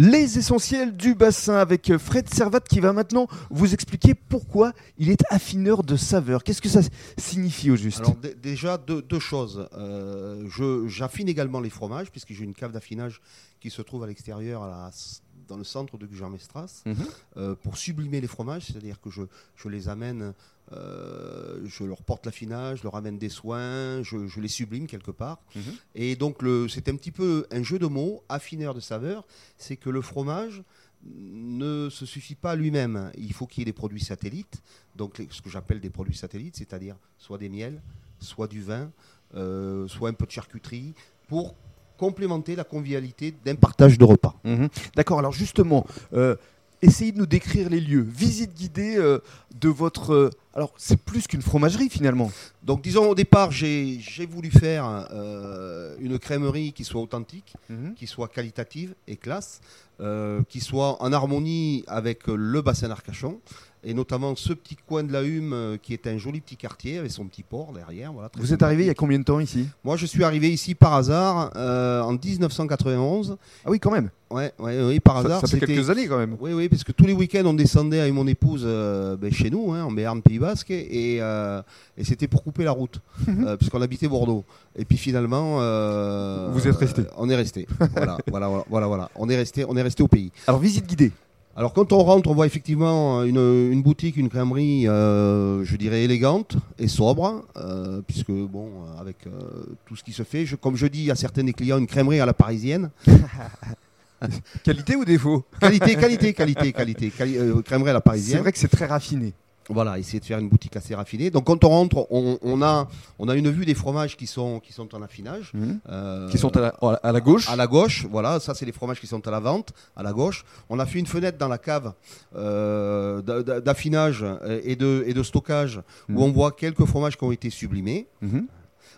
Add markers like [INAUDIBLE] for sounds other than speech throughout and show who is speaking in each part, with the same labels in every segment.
Speaker 1: Les essentiels du bassin avec Fred Servat qui va maintenant vous expliquer pourquoi il est affineur de saveur. Qu'est-ce que ça signifie au juste
Speaker 2: Alors déjà deux, choses. Euh, J'affine également les fromages puisque j'ai une cave d'affinage qui se trouve à l'extérieur dans le centre de Gujan-Mestras mhm. euh, pour sublimer les fromages, c'est-à-dire que je, je, les amène euh, je leur porte l'affinage, je leur amène des soins, je, les sublime quelque part. Mhm. Et donc c'est un petit peu un jeu de mots, affineur de saveur, c'est que le fromage ne se suffit pas lui-même. Il faut qu'il y ait des produits satellites, donc ce que j'appelle des produits satellites, c'est-à-dire soit des miels, soit du vin, euh, soit un peu de charcuterie, pour complémenter la convivialité d'un partage de repas.
Speaker 1: Mhm. D'accord, alors justement, euh, essayez de nous décrire les lieux. Visite guidée euh, de votre... Euh, alors, c'est plus qu'une fromagerie finalement.
Speaker 2: Donc, disons, au départ, j'ai voulu faire une crèmerie qui soit authentique, mhm. qui soit qualitative et classe, qui soit en harmonie avec le bassin d'Arcachon et notamment ce petit coin de la Hume euh, qui est un joli petit quartier avec son petit port derrière. Voilà,
Speaker 1: Vous êtes arrivé il y a combien de temps ici?
Speaker 2: Moi, je suis arrivé ici par hasard euh, en 1991.
Speaker 1: Ah oui, quand même.
Speaker 2: Ouais, ouais, oui, par hasard.
Speaker 1: Ça, fait quelques années quand même.
Speaker 2: Oui, oui, parce que tous les week-ends, on descendait avec mon épouse euh, ben, chez nous, hein, en Béarn, Pays Basque, et, et c'était pour couper la route, [LAUGHS] puisqu'on habitait Bordeaux. Et puis finalement,
Speaker 1: vous êtes resté.
Speaker 2: on est resté. voilà, voilà, voilà, voilà, On est resté, on est resté au pays.
Speaker 1: Alors visite guidée.
Speaker 2: Alors quand on rentre, on voit effectivement une, boutique, une crèmerie, euh, je dirais élégante et sobre, euh, puisque bon, avec euh, tout ce qui se fait, comme je dis à certains des clients, une crèmerie à la parisienne. [LAUGHS]
Speaker 1: qualité ou défaut?
Speaker 2: Qualité, qualité, qualité, qualité. crèmerie à la parisienne.
Speaker 1: C'est vrai que c'est très raffiné.
Speaker 2: Voilà, essayer de faire une boutique assez raffinée. Donc quand on rentre, on, a, on a une vue des fromages qui sont, qui sont en affinage.
Speaker 1: Mhm. Euh, qui sont à la, gauche
Speaker 2: À la gauche, voilà. Ça, c'est les fromages qui sont à la vente, à la gauche. On a fait une fenêtre dans la cave euh, d'affinage et de, et de stockage où mhm. on voit quelques fromages qui ont été sublimés. Mhm.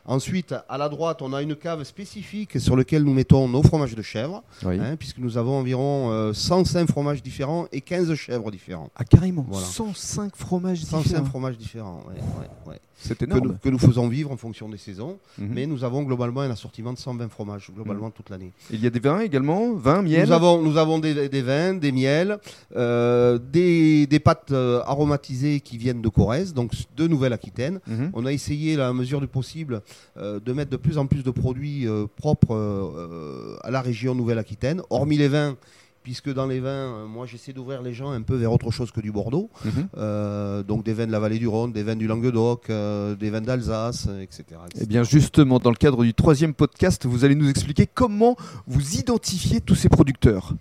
Speaker 2: Ensuite, à la droite, on a une cave spécifique sur laquelle nous mettons nos fromages de chèvre, hein, puisque nous avons environ 105 euh, fromages différents et 15 chèvres différents.
Speaker 1: Ah, carrément 105 fromages différents
Speaker 2: 105 fromages différents, ouais,
Speaker 1: C'est énorme.
Speaker 2: Que nous, faisons vivre en fonction des saisons, mhm. mais nous avons globalement un assortiment de 120 fromages, globalement toute l'année.
Speaker 1: Il y a des vins également Vins, miel
Speaker 2: Nous avons, nous avons des, vins, des miels, euh, des, pâtes euh, aromatisées qui viennent de Corrèze, donc de Nouvelle-Aquitaine. Mhm. On a essayé, à la mesure du possible, de mettre de plus en plus de produits euh, propres euh, à la région Nouvelle-Aquitaine, hormis les vins puisque dans les vins, moi j'essaie d'ouvrir les gens un peu vers autre chose que du Bordeaux. Mhm. donc des vins de la vallée du Rhône, des vins du Languedoc, des vins d'Alsace, etc.,
Speaker 1: Et eh bien justement, dans le cadre du troisième podcast, vous allez nous expliquer comment vous identifiez tous ces producteurs.